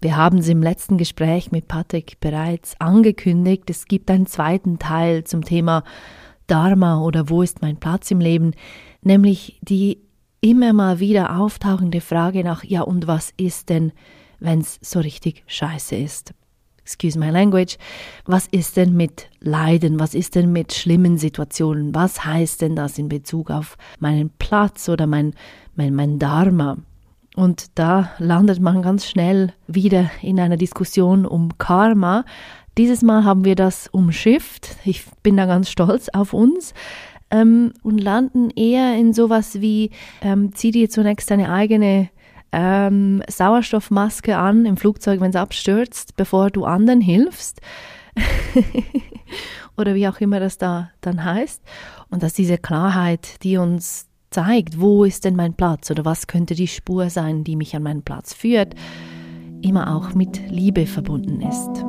Wir haben es im letzten Gespräch mit Patrick bereits angekündigt. Es gibt einen zweiten Teil zum Thema Dharma oder wo ist mein Platz im Leben, nämlich die immer mal wieder auftauchende Frage nach, ja und was ist denn, wenn es so richtig scheiße ist? Excuse my language. Was ist denn mit Leiden? Was ist denn mit schlimmen Situationen? Was heißt denn das in Bezug auf meinen Platz oder mein, mein, mein Dharma? Und da landet man ganz schnell wieder in einer Diskussion um Karma. Dieses Mal haben wir das umschifft. Ich bin da ganz stolz auf uns. Ähm, und landen eher in sowas wie, ähm, zieh dir zunächst deine eigene ähm, Sauerstoffmaske an im Flugzeug, wenn es abstürzt, bevor du anderen hilfst. Oder wie auch immer das da dann heißt. Und dass diese Klarheit, die uns zeigt, wo ist denn mein Platz oder was könnte die Spur sein, die mich an meinen Platz führt, immer auch mit Liebe verbunden ist.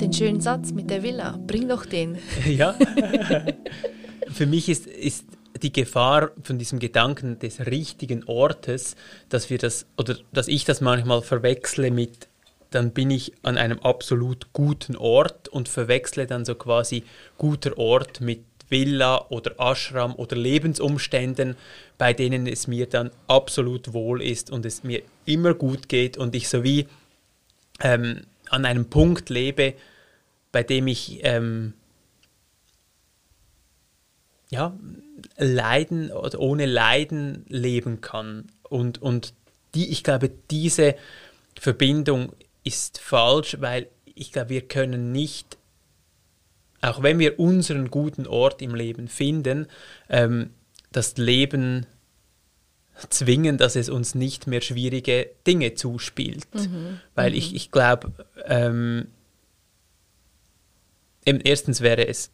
Den schönen Satz mit der Villa, bring doch den. Ja. Für mich ist, ist die Gefahr von diesem Gedanken des richtigen Ortes, dass wir das oder dass ich das manchmal verwechsle mit dann bin ich an einem absolut guten Ort und verwechsle dann so quasi guter Ort mit Villa oder Ashram oder Lebensumständen, bei denen es mir dann absolut wohl ist und es mir immer gut geht und ich so wie ähm, an einem Punkt lebe, bei dem ich ähm, ja, Leiden oder ohne Leiden leben kann. Und, und die, ich glaube, diese Verbindung ist falsch, weil ich glaube, wir können nicht, auch wenn wir unseren guten Ort im Leben finden, ähm, das Leben zwingen, dass es uns nicht mehr schwierige Dinge zuspielt. Mhm. Weil mhm. ich, ich glaube, ähm, erstens wäre es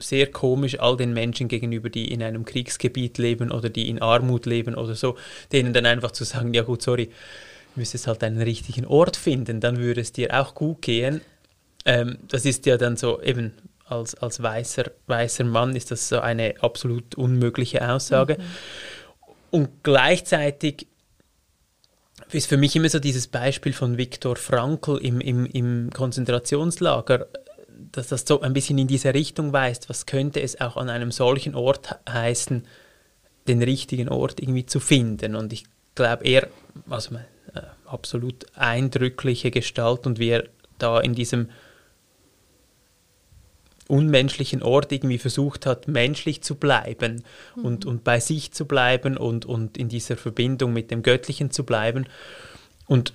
sehr komisch all den Menschen gegenüber, die in einem Kriegsgebiet leben oder die in Armut leben oder so, denen dann einfach zu sagen, ja gut, sorry, müsstest halt einen richtigen Ort finden, dann würde es dir auch gut gehen. Ähm, das ist ja dann so, eben als, als weißer, weißer Mann ist das so eine absolut unmögliche Aussage. Mhm. Und gleichzeitig ist für mich immer so dieses Beispiel von Viktor Frankl im, im, im Konzentrationslager dass das so ein bisschen in diese Richtung weist, was könnte es auch an einem solchen Ort heißen, den richtigen Ort irgendwie zu finden. Und ich glaube, er, also eine äh, absolut eindrückliche Gestalt und wie er da in diesem unmenschlichen Ort irgendwie versucht hat, menschlich zu bleiben mhm. und, und bei sich zu bleiben und, und in dieser Verbindung mit dem Göttlichen zu bleiben. Und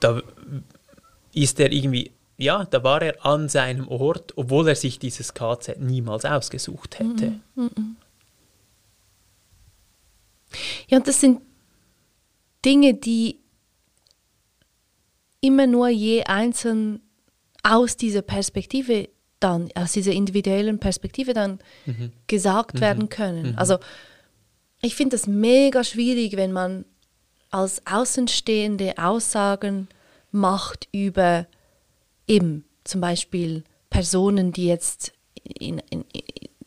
da ist er irgendwie ja, da war er an seinem Ort, obwohl er sich dieses KZ niemals ausgesucht hätte. Mm -mm. Ja, und das sind Dinge, die immer nur je einzeln aus dieser Perspektive dann, aus dieser individuellen Perspektive dann mhm. gesagt mhm. werden können. Mhm. Also ich finde das mega schwierig, wenn man als Außenstehende Aussagen macht über eben zum Beispiel Personen, die jetzt in, in,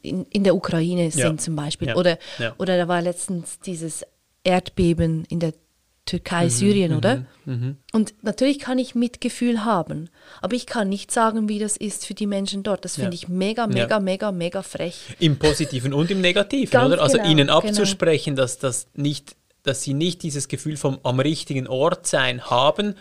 in, in der Ukraine sind ja. zum Beispiel. Ja. Oder, ja. oder da war letztens dieses Erdbeben in der Türkei, mhm, Syrien, mhm, oder? Mhm. Und natürlich kann ich Mitgefühl haben, aber ich kann nicht sagen, wie das ist für die Menschen dort. Das finde ich mega, mega, mega, mega frech. Im Positiven und im Negativen, oder? Also genau, ihnen genau. abzusprechen, genau. dass, das nicht, dass sie nicht dieses Gefühl vom am richtigen Ort sein haben,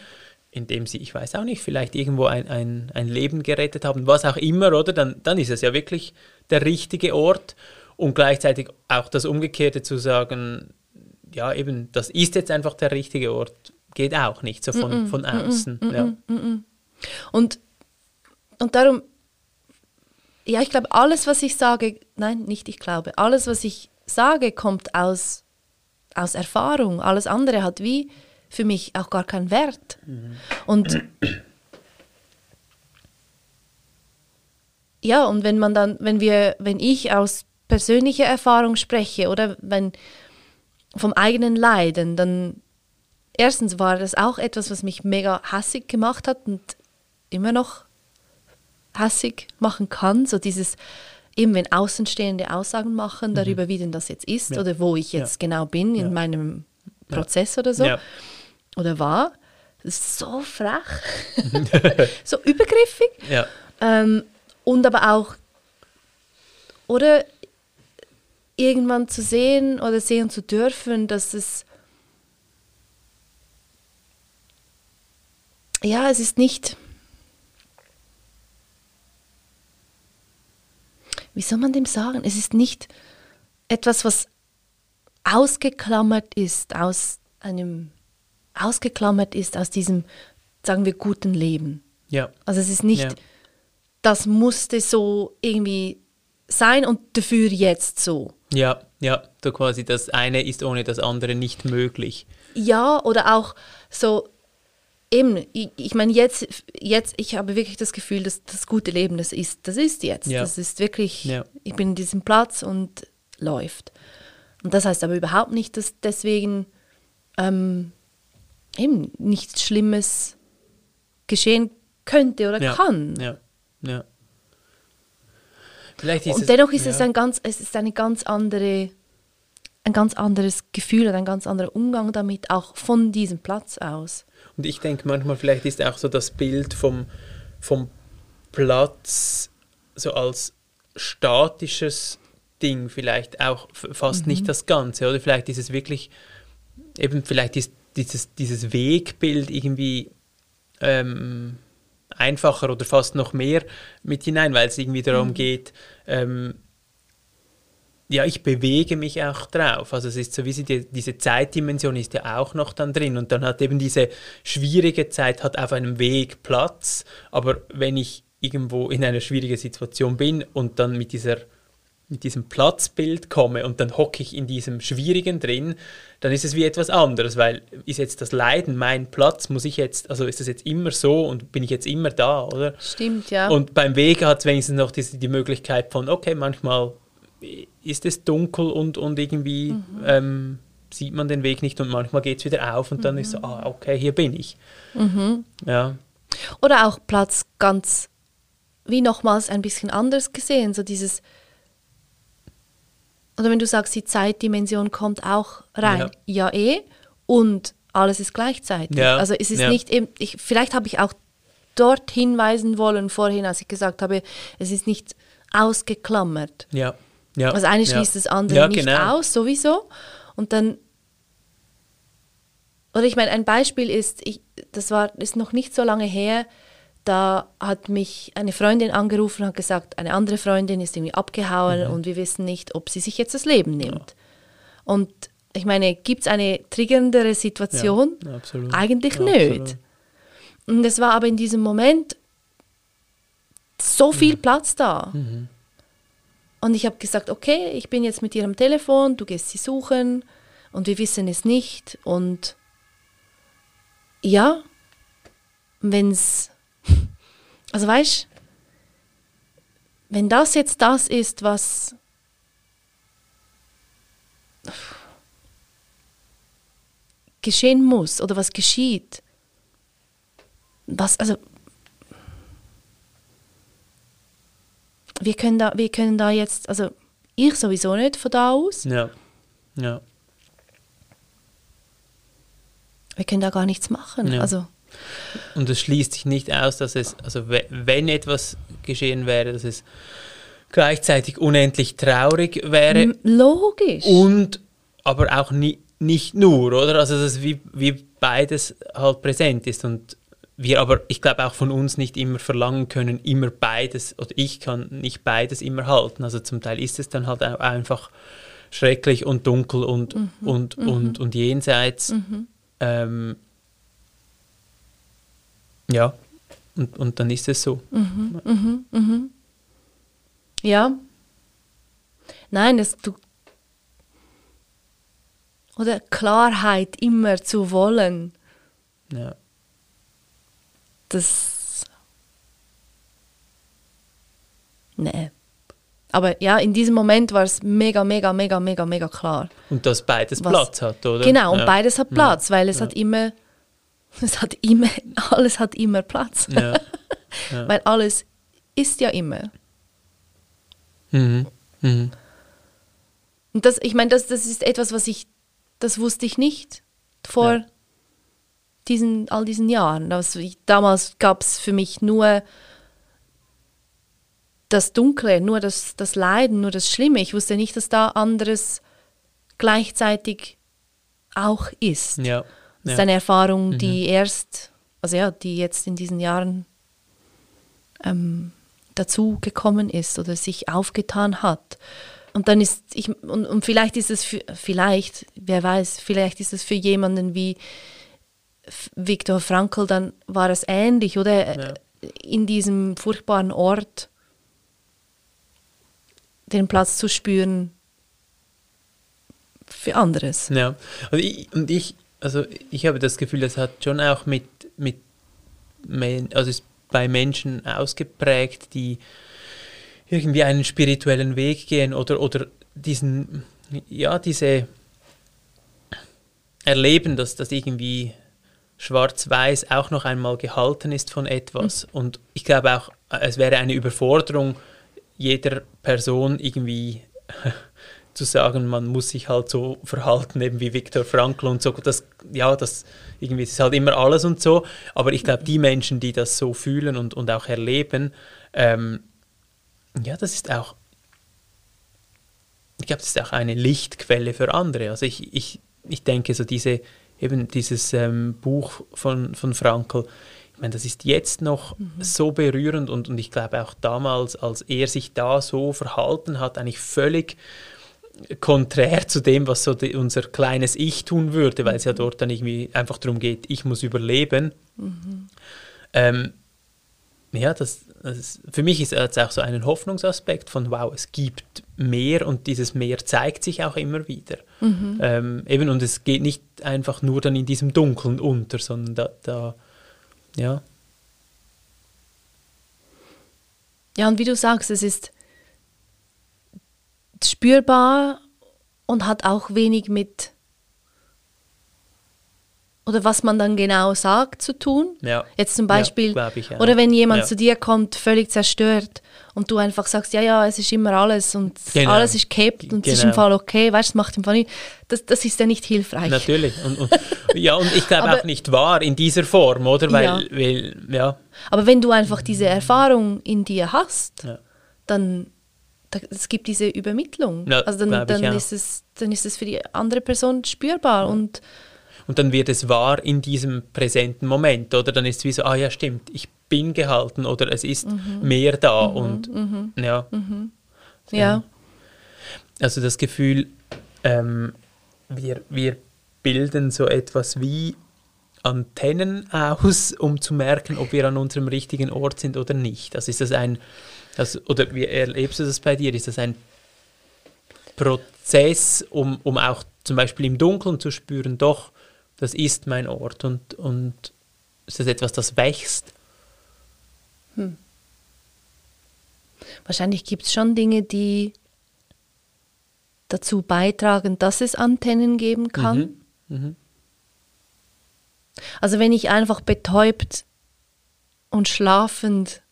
indem sie, ich weiß auch nicht, vielleicht irgendwo ein, ein, ein Leben gerettet haben, was auch immer, oder? Dann, dann ist es ja wirklich der richtige Ort und gleichzeitig auch das Umgekehrte zu sagen, ja, eben, das ist jetzt einfach der richtige Ort, geht auch nicht so von, mm -mm, von außen. Mm ja. Und, und darum, ja, ich glaube, alles, was ich sage, nein, nicht ich glaube, alles, was ich sage, kommt aus, aus Erfahrung. Alles andere hat wie für mich auch gar keinen Wert. Mhm. Und ja, und wenn man dann, wenn wir, wenn ich aus persönlicher Erfahrung spreche oder wenn vom eigenen Leiden, dann erstens war das auch etwas, was mich mega hassig gemacht hat und immer noch hassig machen kann, so dieses, eben wenn Außenstehende Aussagen machen darüber, wie denn das jetzt ist Mhm. Ja. oder wo ich jetzt Ja. genau bin in Ja. meinem Prozess oder so. Oder war. Das ist so frech, so übergriffig Ja. ähm, und aber auch, oder irgendwann zu sehen oder sehen zu dürfen, dass es, ja, es ist nicht, wie soll man dem sagen, es ist nicht etwas, was ausgeklammert ist aus einem, ausgeklammert ist aus diesem, sagen wir, guten Leben. Ja. Also es ist nicht, Ja. das musste so irgendwie sein und dafür jetzt so. Ja, ja, so quasi das eine ist ohne das andere nicht möglich. Ja, oder auch so, eben, ich, ich meine, jetzt, jetzt, ich habe wirklich das Gefühl, dass das gute Leben, das ist, das ist jetzt. Ja. Das ist wirklich, Ja. ich bin in diesem Platz und läuft. Und das heißt aber überhaupt nicht, dass deswegen ähm, eben nichts Schlimmes geschehen könnte oder Ja. kann. Ja, ja. Vielleicht ist Und es, dennoch ist es ja. ein ganz, es ist eine ganz andere, ein ganz anderes Gefühl und ein ganz anderer Umgang damit, auch von diesem Platz aus. Und ich denke manchmal, vielleicht ist auch so das Bild vom, vom Platz so als statisches Ding vielleicht auch fast nicht das Ganze, oder? Vielleicht ist es wirklich, eben vielleicht ist dieses, dieses Wegbild irgendwie ähm, einfacher oder fast noch mehr mit hinein, weil es irgendwie darum geht, ähm, ja, ich bewege mich auch drauf. Also es ist so wie sie die, diese Zeitdimension ist ja auch noch dann drin. Und dann hat eben diese schwierige Zeit hat auf einem Weg Platz, aber wenn ich irgendwo in einer schwierigen Situation bin und dann mit dieser mit diesem Platzbild komme und dann hocke ich in diesem Schwierigen drin, dann ist es wie etwas anderes, weil ist jetzt das Leiden mein Platz, muss ich jetzt, also ist das jetzt immer so und bin ich jetzt immer da, oder? Stimmt, ja. Und beim Weg hat es wenigstens noch die, die Möglichkeit von, okay, manchmal ist es dunkel und, und irgendwie ähm, sieht man den Weg nicht und manchmal geht es wieder auf und dann ist so, ah, okay, hier bin ich. Ja, Oder auch Platz ganz, wie nochmals ein bisschen anders gesehen, so dieses, oder wenn du sagst, die Zeitdimension kommt auch rein, ja, eh, und alles ist gleichzeitig. Ja, Also es ist ja. nicht, eben, ich, vielleicht habe ich auch dort hinweisen wollen vorhin, als ich gesagt habe, es ist nicht ausgeklammert. ja, ja. Also eine ja. schließt das andere Ja, nicht genau. aus, sowieso. Und dann, oder ich meine, ein Beispiel ist, ich, das war, ist noch nicht so lange her, da hat mich eine Freundin angerufen und hat gesagt, eine andere Freundin ist irgendwie abgehauen Mhm. und wir wissen nicht, ob sie sich jetzt das Leben nimmt. Und ich meine, gibt es eine triggerndere Situation? Ja, absolut. Eigentlich Ja, nicht. absolut. Und es war aber in diesem Moment so viel Mhm. Platz da. Und ich habe gesagt, okay, ich bin jetzt mit ihr am Telefon, du gehst sie suchen und wir wissen es nicht. Und ja, wenn es, also weißt wenn das jetzt das ist, was geschehen muss oder was geschieht, was, also wir können da, wir können da jetzt, also ich sowieso nicht von da aus, Ja, ja. wir können da gar nichts machen. Ja. Also Und es schließt sich nicht aus, dass es, also we- wenn etwas geschehen wäre, dass es gleichzeitig unendlich traurig wäre logisch. und aber auch nie, nicht nur, oder? Also dass es wie, wie beides halt präsent ist und wir aber, ich glaube, auch von uns nicht immer verlangen können, immer beides, oder ich kann nicht beides immer halten. Also zum Teil ist es dann halt auch einfach schrecklich und dunkel und, und, und, und jenseits. Ähm, ja, und, und dann ist es so. Ja. Nein, das du oder Klarheit immer zu wollen, Ja. das nee. Aber ja, in diesem Moment war es mega, mega, mega, mega, mega klar. Und dass beides Was- Platz hat, oder? Genau, und ja. beides hat Platz, weil es hat immer, es hat immer, alles hat immer Platz. Ja. Weil alles ist ja immer. Mhm. Mhm. Und das, ich meine, das, das ist etwas, was ich, das wusste ich nicht vor Ja. diesen, all diesen Jahren. Das, ich, damals gab es für mich nur das Dunkle, nur das, das Leiden, nur das Schlimme. Ich wusste nicht, dass da anderes gleichzeitig auch ist. Ja. Das ist eine Erfahrung, die erst, also ja, die jetzt in diesen Jahren ähm, dazu gekommen ist oder sich aufgetan hat. Und dann ist ich und, und vielleicht ist es für, vielleicht, wer weiß, vielleicht ist es für jemanden wie Viktor Frankl, dann war es ähnlich, oder? Ja. In diesem furchtbaren Ort den Platz zu spüren für anderes. Ja, und ich, und ich, also ich habe das Gefühl, das hat schon auch mit, mit also ist bei Menschen ausgeprägt, die irgendwie einen spirituellen Weg gehen oder, oder diesen, ja, diese erleben, dass das irgendwie schwarz-weiß auch noch einmal gehalten ist von etwas. Und ich glaube auch, es wäre eine Überforderung jeder Person irgendwie zu sagen, man muss sich halt so verhalten, eben wie Viktor Frankl und so. Das, ja, das irgendwie ist halt immer alles und so. Aber ich glaube, die Menschen, die das so fühlen und, und auch erleben, ähm, ja, das ist auch, ich glaube, das ist auch eine Lichtquelle für andere. Also ich, ich, ich denke, so diese, eben dieses ähm, Buch von, von Frankl, ich meine, das ist jetzt noch so berührend und, und ich glaube auch damals, als er sich da so verhalten hat, eigentlich völlig konträr zu dem, was so die, unser kleines Ich tun würde, weil es ja dort dann irgendwie einfach darum geht, ich muss überleben. Ähm, ja, das, das ist, für mich ist es auch so einen Hoffnungsaspekt von, wow, es gibt mehr und dieses Mehr zeigt sich auch immer wieder. Ähm, eben, und es geht nicht einfach nur dann in diesem Dunkeln unter, sondern da, da ja, Ja, und wie du sagst, es ist spürbar und hat auch wenig mit, oder was man dann genau sagt, zu tun. ja. Jetzt zum Ja, Beispiel, glaub ich, ja. oder wenn jemand Ja. zu dir kommt, völlig zerstört und du einfach sagst, ja, ja, es ist immer alles und Genau. alles ist gehabt und es ist Genau. im Fall okay, weißt du, es macht im Fall nicht, das, das ist ja nicht hilfreich. Natürlich. Und, und, ja, und ich glaube auch nicht wahr in dieser Form, oder? Weil, Ja. weil ja, Aber wenn du einfach diese Erfahrung in dir hast, Ja. dann da, es gibt diese Übermittlung. Ja, also dann, dann, ist es, dann ist es für die andere Person spürbar. Und Und dann wird es wahr in diesem präsenten Moment, oder? Dann ist es wie so, ah ja, stimmt, ich bin gehalten oder es ist Mhm. mehr da und ja. ja, Also das Gefühl, ähm, wir, wir bilden so etwas wie Antennen aus, um zu merken, ob wir an unserem richtigen Ort sind oder nicht. Also ist das ein, also, oder wie erlebst du das bei dir? Ist das ein Prozess, um, um auch zum Beispiel im Dunkeln zu spüren, doch, das ist mein Ort und, und ist das etwas, das wächst? wahrscheinlich gibt es schon Dinge, die dazu beitragen, dass es Antennen geben kann. Mhm. Also wenn ich einfach betäubt und schlafend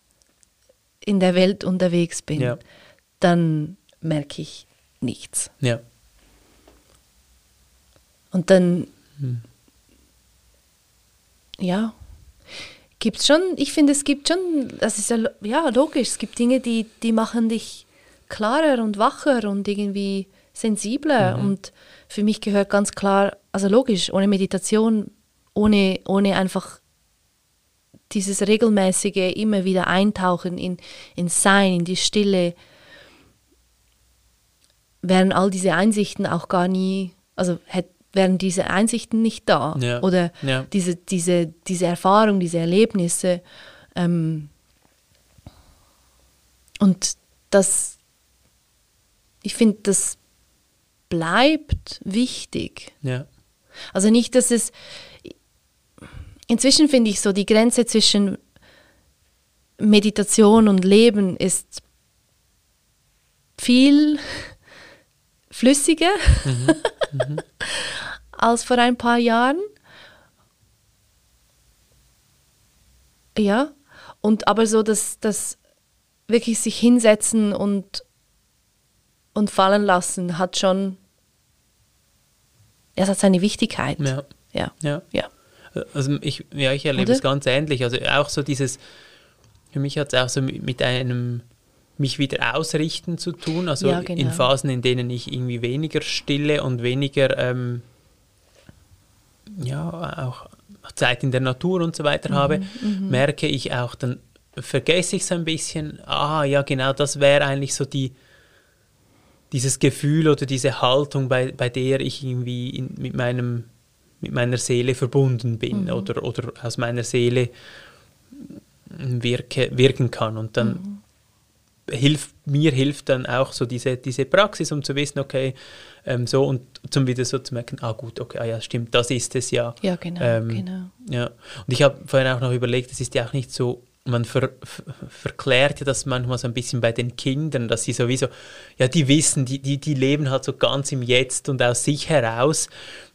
in der Welt unterwegs bin, Ja. dann merke ich nichts. Ja. Und dann, Hm. ja, gibt es schon, ich finde, es gibt schon, das ist ja, ja logisch, es gibt Dinge, die, die machen dich klarer und wacher und irgendwie sensibler. Mhm. Und für mich gehört ganz klar, also logisch, ohne Meditation, ohne, ohne einfach dieses regelmäßige immer wieder Eintauchen in, in Sein, in die Stille, wären all diese Einsichten auch gar nie, also hätt, wären diese Einsichten nicht da. Ja, Oder ja. diese, diese, diese Erfahrung, diese Erlebnisse. Ähm, und das, ich finde, das bleibt wichtig. Ja. Also nicht, dass es. Inzwischen finde ich so, die Grenze zwischen Meditation und Leben ist viel flüssiger als vor ein paar Jahren. Ja, und aber so das, das wirklich sich hinsetzen und, und fallen lassen hat schon, es hat seine Wichtigkeit. Ja. Ja. Ja. ja. Also ich, ja, ich erlebe Oder? es ganz ähnlich. Also auch so dieses, für mich hat es auch so mit einem mich wieder ausrichten zu tun. Also Ja, genau. in Phasen, in denen ich irgendwie weniger Stille und weniger ähm, ja, auch Zeit in der Natur und so weiter habe, Mhm, merke ich auch, dann vergesse ich es ein bisschen, ah ja genau, das wäre eigentlich so die dieses Gefühl oder diese Haltung, bei, bei der ich irgendwie in, mit, meinem, mit meiner Seele verbunden bin Mhm. oder, oder aus meiner Seele wirke, wirken kann. Und dann Mhm. hilft mir hilft dann auch so diese, diese Praxis, um zu wissen, okay, ähm, so und zum wieder so zu merken, ah gut, okay, ah, ja, stimmt, das ist es ja. Ja, genau, Ähm, genau. Ja, und ich habe vorhin auch noch überlegt, es ist ja auch nicht so, man ver, ver, verklärt ja das manchmal so ein bisschen bei den Kindern, dass sie sowieso, ja, die wissen, die, die, die leben halt so ganz im Jetzt und aus sich heraus.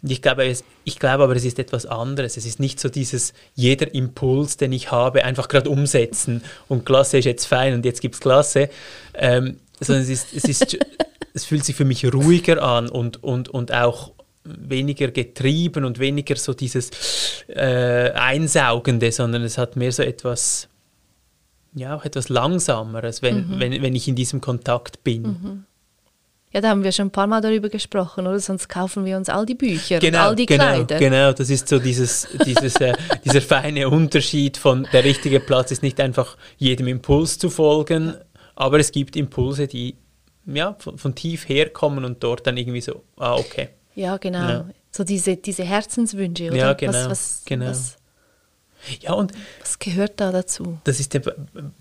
Und ich glaube, es, ich glaube aber, es ist etwas anderes. Es ist nicht so dieses, jeder Impuls, den ich habe, einfach gerade umsetzen und Klasse ist jetzt fein und jetzt gibt es Klasse, ähm, sondern es ist, es ist, es fühlt sich für mich ruhiger an und, und, und auch weniger getrieben und weniger so dieses äh, Einsaugende, sondern es hat mehr so etwas, ja, auch etwas Langsameres, wenn, wenn, wenn ich in diesem Kontakt bin. Ja, da haben wir schon ein paar Mal darüber gesprochen, oder? Sonst kaufen wir uns all die Bücher Genau, all die genau, Kleider. genau, das ist so dieses, dieses, äh, dieser feine Unterschied von der richtige Platz ist nicht einfach jedem Impuls zu folgen, aber es gibt Impulse, die ja, von, von tief herkommen und dort dann irgendwie so, ah, okay. Ja, genau. Ja. So diese, diese Herzenswünsche, oder? Ja, genau, Was, was, genau. was, Ja, und was gehört da dazu? das ist ja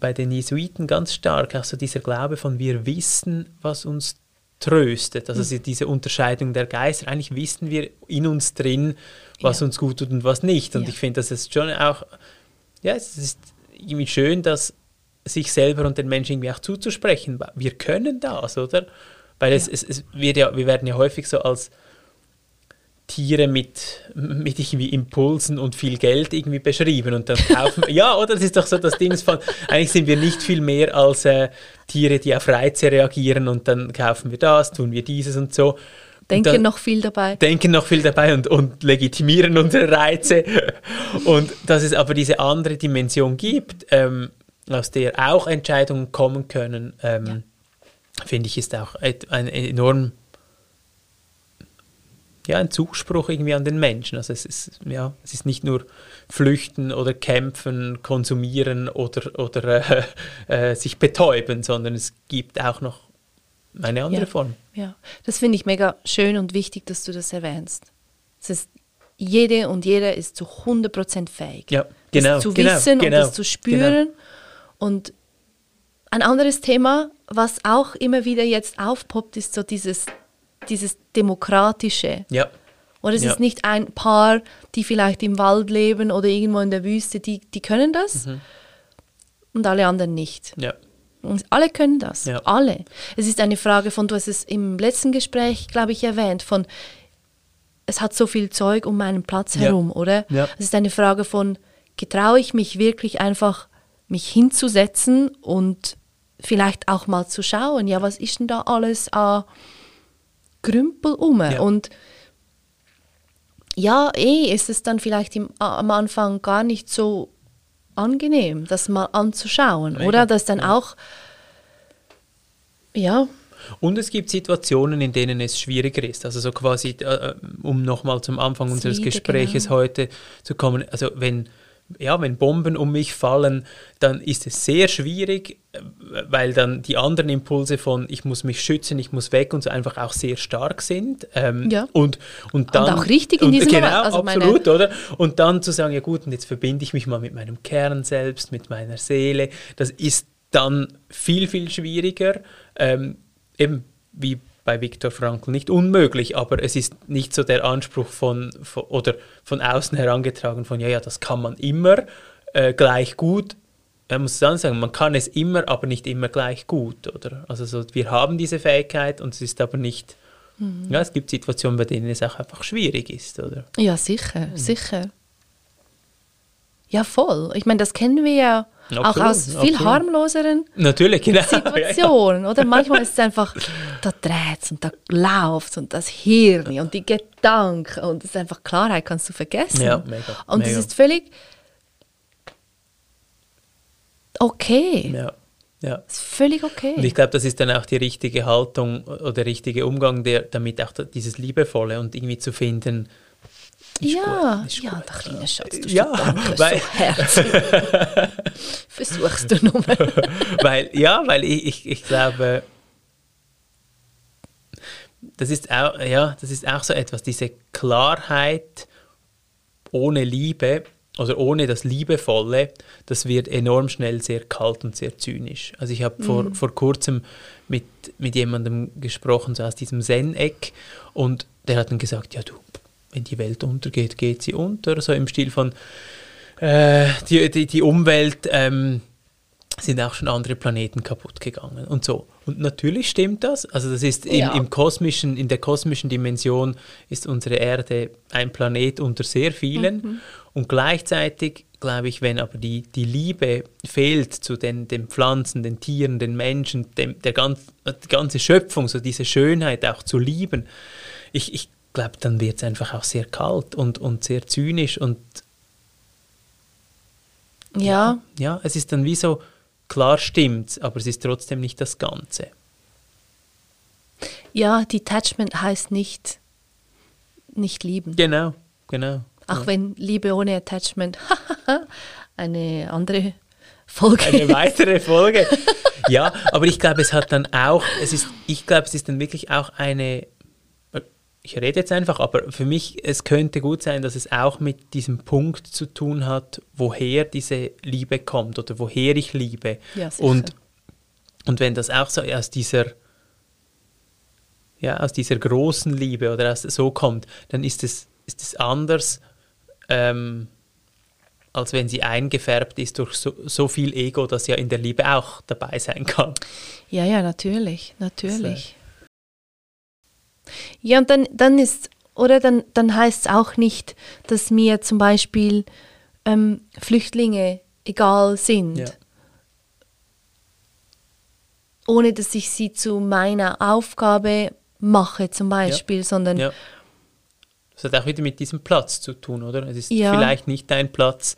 bei den Jesuiten ganz stark, auch so dieser Glaube von wir wissen, was uns tröstet. Also sie- diese Unterscheidung der Geister, eigentlich wissen wir in uns drin, was Ja. uns gut tut und was nicht. Und Ja. ich finde, das ist schon auch, ja, es ist irgendwie schön, dass sich selber und den Menschen irgendwie auch zuzusprechen. Wir können das, oder? Weil es, es, es wird ja, wir werden ja häufig so als Tiere mit, mit irgendwie Impulsen und viel Geld irgendwie beschrieben und dann kaufen ja oder das ist doch so das Ding von eigentlich sind wir nicht viel mehr als äh, Tiere die auf Reize reagieren und dann kaufen wir das tun wir dieses und so Denken noch viel dabei. denken noch viel dabei und, und legitimieren unsere Reize. Und dass es aber diese andere Dimension gibt, ähm, aus der auch Entscheidungen kommen können, ähm, finde ich, ist auch ein enorm ja, ein Zuspruch irgendwie an den Menschen. Also es ist, ja, es ist nicht nur flüchten oder kämpfen, konsumieren oder, oder äh, äh, sich betäuben, sondern es gibt auch noch eine andere Ja. Form. Ja, das finde ich mega schön und wichtig, dass du das erwähnst. Es ist, jede und jeder ist zu 100% fähig. Ja, genau, Das zu genau, wissen genau, und das zu spüren. Und ein anderes Thema, was auch immer wieder jetzt aufpoppt, ist so dieses, dieses Demokratische. Ja, Oder es Ja. ist nicht ein Paar, die vielleicht im Wald leben oder irgendwo in der Wüste, die, die können das Mhm. und alle anderen nicht. ja, Und alle können das. Ja. Alle. Es ist eine Frage von, du hast es im letzten Gespräch, glaube ich, erwähnt, von es hat so viel Zeug um meinen Platz herum, oder? Es ist eine Frage von, getraue ich mich wirklich einfach, mich hinzusetzen und vielleicht auch mal zu schauen, ja, was ist denn da alles an Grümpel um? Ja. Und ja, eh ist es dann vielleicht im, am Anfang gar nicht so angenehm, das mal anzuschauen, Mega, oder? Dass dann auch, ja, Und es gibt Situationen, in denen es schwieriger ist. Also so quasi, äh, um nochmal zum Anfang Das unseres wieder, Gespräches genau. heute zu kommen. Also wenn, ja, wenn Bomben um mich fallen, dann ist es sehr schwierig, äh, weil dann die anderen Impulse von ich muss mich schützen, ich muss weg und so einfach auch sehr stark sind. Ähm, Ja. und, und dann auch richtig in und, diesem Genau, Moment. Also absolut, oder? Und dann zu sagen, ja gut, und jetzt verbinde ich mich mal mit meinem Kern selbst, mit meiner Seele. Das ist dann viel, viel schwieriger. Ähm, eben wie bei Viktor Frankl nicht unmöglich, aber es ist nicht so der Anspruch von, von oder von außen herangetragen von ja, ja, das kann man immer äh, gleich gut. Man muss dann sagen, man kann es immer, aber nicht immer gleich gut, oder? Also so, wir haben diese Fähigkeit und es ist aber nicht. Ja, es gibt Situationen, bei denen es auch einfach schwierig ist, oder? ja, sicher, Mhm. sicher. Ja, voll. Ich meine, das kennen wir ja Absolut, auch aus viel absolut. harmloseren Natürlich, genau. Situationen, oder? Manchmal ist es einfach, da dreht und da läuft und das Hirn und die Gedanken und es ist einfach Klarheit kannst du vergessen. Ja, mega, Und es ist völlig okay. Ja, ja. Es ist völlig okay. Und ich glaube, das ist dann auch die richtige Haltung oder der richtige Umgang, der, damit auch dieses Liebevolle und irgendwie zu finden. Ja, gut, ja, gut. der kleine Schatz, du Ja, danke weil- so herzlich. Versuchst du nur. weil, ja, weil ich, ich, ich glaube, das ist, auch, ja, das ist auch so etwas, diese Klarheit ohne Liebe oder ohne das Liebevolle, das wird enorm schnell sehr kalt und sehr zynisch. Also ich habe vor, vor kurzem mit, mit jemandem gesprochen, so aus diesem Zen-Eck, und der hat dann gesagt, ja du, wenn die Welt untergeht, geht sie unter, so im Stil von, äh, die, die, die Umwelt ähm, sind auch schon andere Planeten kaputt gegangen und so. Und natürlich stimmt das. Also das ist im, Ja. im kosmischen, in der kosmischen Dimension ist unsere Erde ein Planet unter sehr vielen. Und gleichzeitig glaube ich, wenn aber die, die Liebe fehlt zu den, den Pflanzen, den Tieren, den Menschen, dem, der ganz, die ganze Schöpfung, so diese Schönheit auch zu lieben, ich, ich glaube, dann wird es einfach auch sehr kalt und, und sehr zynisch und Ja, ja, es ist dann wie so, klar stimmt's, aber es ist trotzdem nicht das Ganze. ja, Detachment heißt nicht, nicht lieben. Genau, genau. Auch wenn Liebe ohne Attachment eine andere Folge Eine weitere Folge. ja, aber ich glaube, es hat dann auch, es ist, ich glaube, es ist dann wirklich auch eine, ich rede jetzt einfach, aber für mich, es könnte gut sein, dass es auch mit diesem Punkt zu tun hat, woher diese Liebe kommt oder woher ich liebe. Ja, und, und wenn das auch so aus dieser, ja, aus dieser großen Liebe oder aus, so kommt, dann ist es, ist es anders, ähm, als wenn sie eingefärbt ist durch so, so viel Ego, das ja in der Liebe auch dabei sein kann. Ja, ja, natürlich, natürlich. Ja, und dann, dann ist, oder dann, dann heißt es auch nicht, dass mir zum Beispiel ähm, Flüchtlinge egal sind, Ja. ohne dass ich sie zu meiner Aufgabe mache zum Beispiel, sondern Ja. Das hat auch wieder mit diesem Platz zu tun, oder? Es ist Ja. vielleicht nicht dein Platz,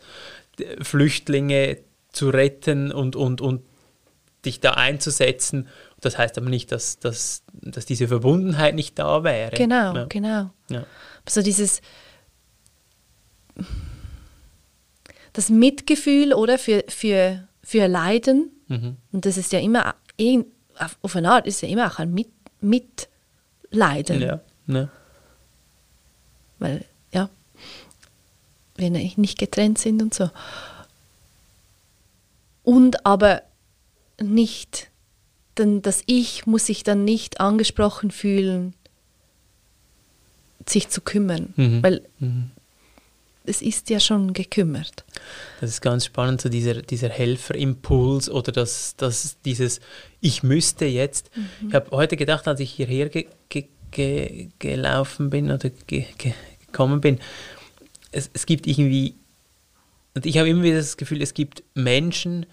Flüchtlinge zu retten und, und, und dich da einzusetzen. Das heißt aber nicht, dass, dass, dass diese Verbundenheit nicht da wäre. genau, Ja. genau. Ja. So dieses das Mitgefühl oder für, für, für Leiden Mhm. und das ist ja immer irgend- auf eine Art ist ja immer auch ein Mit, Mitleiden, Ja. Ja. weil ja wir nicht getrennt sind und so und aber nicht denn das Ich muss sich dann nicht angesprochen fühlen sich zu kümmern Mhm. weil Mhm. es ist ja schon gekümmert. Das ist ganz spannend, so dieser, dieser Helferimpuls oder das, das, dieses Ich müsste jetzt. Ich habe heute gedacht, als ich hierher ge, ge, ge, gelaufen bin oder ge, ge, gekommen bin, es, es gibt irgendwie, und ich habe immer wieder das Gefühl, es gibt Menschen, die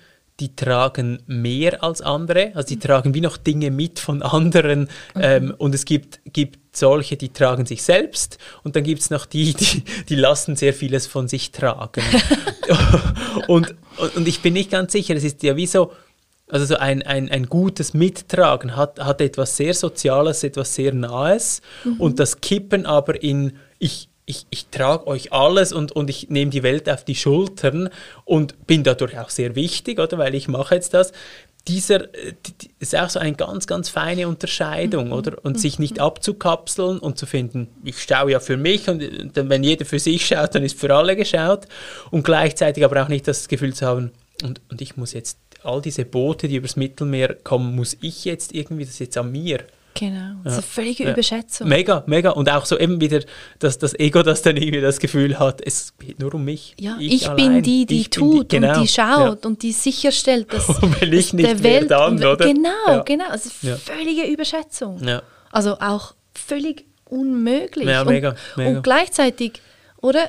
tragen mehr als andere, also die tragen wie noch Dinge mit von anderen. Ähm, und es gibt, gibt solche, die tragen sich selbst. Und dann gibt es noch die, die, die lassen sehr vieles von sich tragen. und, und, und ich bin nicht ganz sicher, es ist ja wie so, also so ein, ein, ein gutes Mittragen hat, hat etwas sehr Soziales, etwas sehr Nahes. Und das Kippen aber in ich, ich, ich trage euch alles und, und ich nehme die Welt auf die Schultern und bin dadurch auch sehr wichtig, oder? Weil ich mache jetzt das. Dieser äh, ist auch so eine ganz, ganz feine Unterscheidung, oder? Und sich nicht abzukapseln und zu finden, ich schaue ja für mich und äh, dann, wenn jeder für sich schaut, dann ist für alle geschaut. Und gleichzeitig aber auch nicht das Gefühl zu haben, und, und ich muss jetzt all diese Boote, die übers Mittelmeer kommen, muss ich jetzt irgendwie, das ist jetzt an mir. Genau. Das ist eine völlige Ja. Überschätzung. Mega, mega. Und auch so eben wieder, dass das Ego, das dann irgendwie das Gefühl hat, es geht nur um mich. Ja, ich, allein. bin die, die Ich tut genau, und die schaut und die sicherstellt, dass, Und wenn ich nicht der Welt dann, oder? genau, Ja. genau, also Ja. völlige Überschätzung. Ja. Also auch völlig unmöglich. Ja, und, mega, mega. und gleichzeitig, oder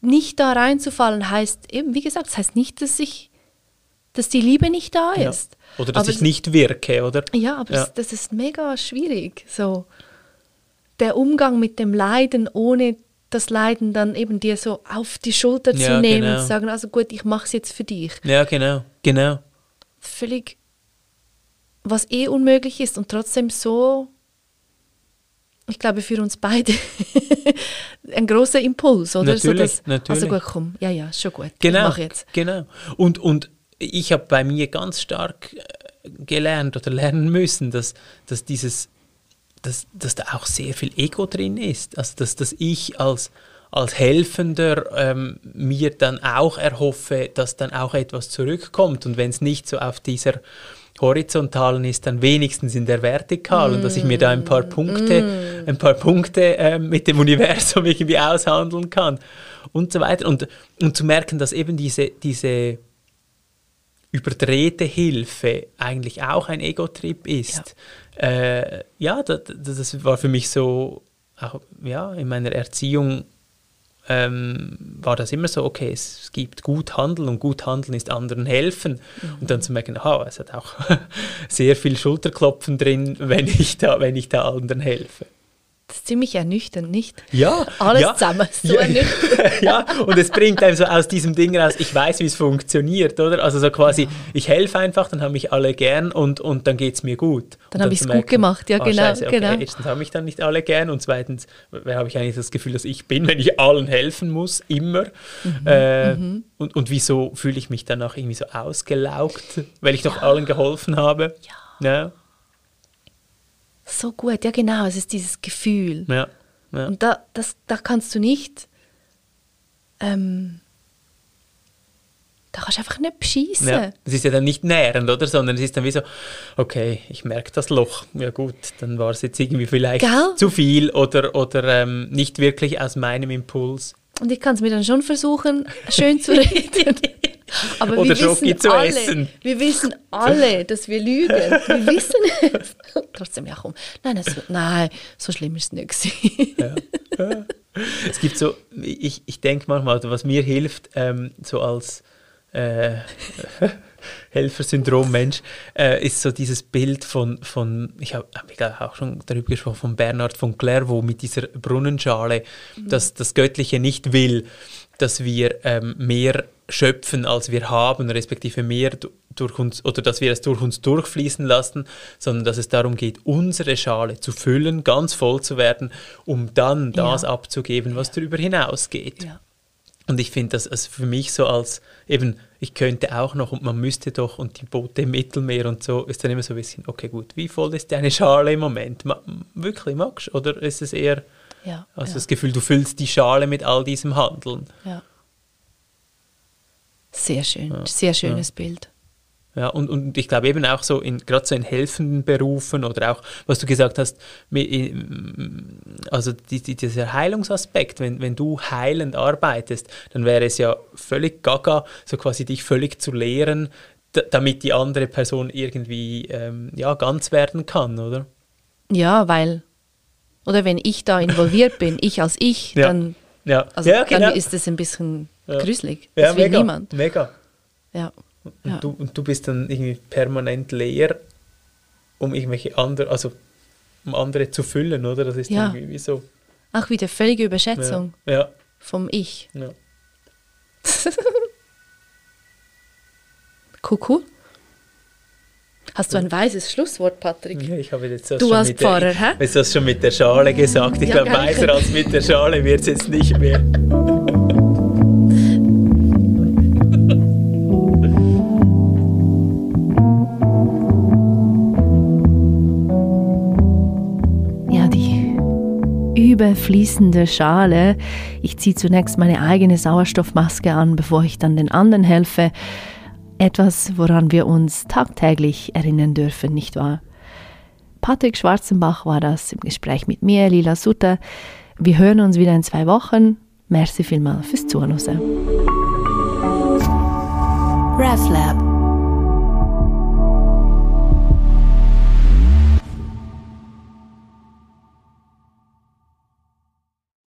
nicht da reinzufallen heißt eben, wie gesagt, das heißt nicht, dass ich, dass die Liebe nicht da Ja. ist. Oder dass Aber ich es- nicht wirke, oder? Ja, aber Ja. Das, das ist mega schwierig. So der Umgang mit dem Leiden, ohne das Leiden dann eben dir so auf die Schulter zu Ja, nehmen genau. und zu sagen, also gut, ich mache es jetzt für dich. Ja, genau, genau. Völlig, was eh unmöglich ist und trotzdem so, ich glaube für uns beide ein großer Impuls, oder? so, Natürlich, dass, natürlich. Also gut, komm, ja, ja, schon gut. Ich Genau, mache jetzt. genau. Und, und ich habe bei mir ganz stark äh, gelernt oder lernen müssen, dass, dass dieses, dass, dass da auch sehr viel Ego drin ist. Also dass, dass ich als, als Helfender ähm, mir dann auch erhoffe, dass dann auch etwas zurückkommt. Und wenn es nicht so auf dieser horizontalen ist, dann wenigstens in der vertikalen und dass ich mir da ein paar Punkte, ein paar Punkte ähm, mit dem Universum irgendwie aushandeln kann und so weiter. Und, und zu merken, dass eben diese, diese überdrehte Hilfe eigentlich auch ein Ego-Trip ist. Ja, äh, ja das, das war für mich so, auch ja, in meiner Erziehung ähm, war das immer so, okay, es gibt gut handeln und gut handeln ist anderen helfen. Mhm. Und dann zu merken, aha, es hat auch sehr viel Schulterklopfen drin, wenn ich da, wenn ich da anderen helfe. Das ist ziemlich ernüchternd, nicht? Ja. Alles ja, zusammen, so ja, ernüchternd. ja, und es bringt einem so aus diesem Ding raus, ich weiß, wie es funktioniert, oder? Also so quasi, ja. ich helfe einfach, dann haben mich alle gern und, und dann geht es mir gut. Dann habe ich es gut gemacht, ja, oh, genau. Scheiße, okay, genau. Erstens haben mich dann nicht alle gern und zweitens, wer habe ich eigentlich das Gefühl, dass ich bin, wenn ich allen helfen muss, immer. Mhm, äh, mhm. Und, und wieso fühle ich mich danach irgendwie so ausgelaugt, weil ich doch allen geholfen habe? Ja. ja. So gut, ja genau, es ist dieses Gefühl. Ja. Ja. Und da, das, da kannst du nicht, ähm, da kannst du einfach nicht bescheißen. Ja. Es ist ja dann nicht nährend, oder? Sondern es ist dann wie so, okay, ich merke das Loch. Ja gut, dann war es jetzt irgendwie vielleicht Gell? zu viel oder, oder ähm, nicht wirklich aus meinem Impuls. Und ich kann es mir dann schon versuchen, schön zu reden. Aber Oder wir Schoki wissen zu alle, essen. Wir wissen alle, dass wir lügen. Wir wissen es. Trotzdem, ja komm. Nein, es, nein, so schlimm ist es nicht. Ja. Ja. Es gibt so, ich, ich denke manchmal, was mir hilft, ähm, so als äh, Helfersyndrom-Mensch, äh, ist so dieses Bild von, von ich habe hab auch schon darüber gesprochen, von Bernhard von Clairvaux mit dieser Brunnenschale, mhm. dass das Göttliche nicht will, dass wir ähm, mehr schöpfen, als wir haben, respektive mehr durch uns oder dass wir es durch uns durchfließen lassen, sondern dass es darum geht, unsere Schale zu füllen, ganz voll zu werden, um dann das ja. abzugeben, was darüber hinausgeht. Ja. Und ich finde das also für mich so als eben, ich könnte auch noch und man müsste doch und die Boote im Mittelmeer und so, ist dann immer so ein bisschen, okay gut, wie voll ist deine Schale im Moment? Ma wirklich magst? Oder ist es eher ja, also ja. das Gefühl, du füllst die Schale mit all diesem Handeln? Ja. Sehr schön, sehr schönes Bild. Ja, und, und ich glaube eben auch so, in, gerade so in helfenden Berufen oder auch, was du gesagt hast, also die, die, dieser Heilungsaspekt, wenn, wenn du heilend arbeitest, dann wäre es ja völlig gaga, so quasi dich völlig zu lehren, damit die andere Person irgendwie ähm, ja, ganz werden kann, oder? Ja, weil, oder wenn ich da involviert bin, ich als ich, ja. dann, ja. Also ja, genau. dann ist es ein bisschen ja. gruselig. Das will mega, niemand. Mega. Ja. Und, du, und du bist dann irgendwie permanent leer, um irgendwelche andere, also um andere zu füllen, oder? Das ist Ja. irgendwie so. Auch wieder völlige Überschätzung vom Ich. ja. Cool. Hast du ein weises Schlusswort, Patrick? Ja, ich habe jetzt das Du schon als mit Pfarrer, der, hä? Jetzt hast du schon mit der Schale gesagt. Ich Ja, glaube, weiser als mit der Schale wird es jetzt nicht mehr. Ja, die überfließende Schale. Ich ziehe zunächst meine eigene Sauerstoffmaske an, bevor ich dann den anderen helfe. Etwas, woran wir uns tagtäglich erinnern dürfen, nicht wahr? Patrick Schwarzenbach war das im Gespräch mit mir, Lila Sutter. Wir hören uns wieder in zwei Wochen. Merci vielmal fürs Zuhören. RefLab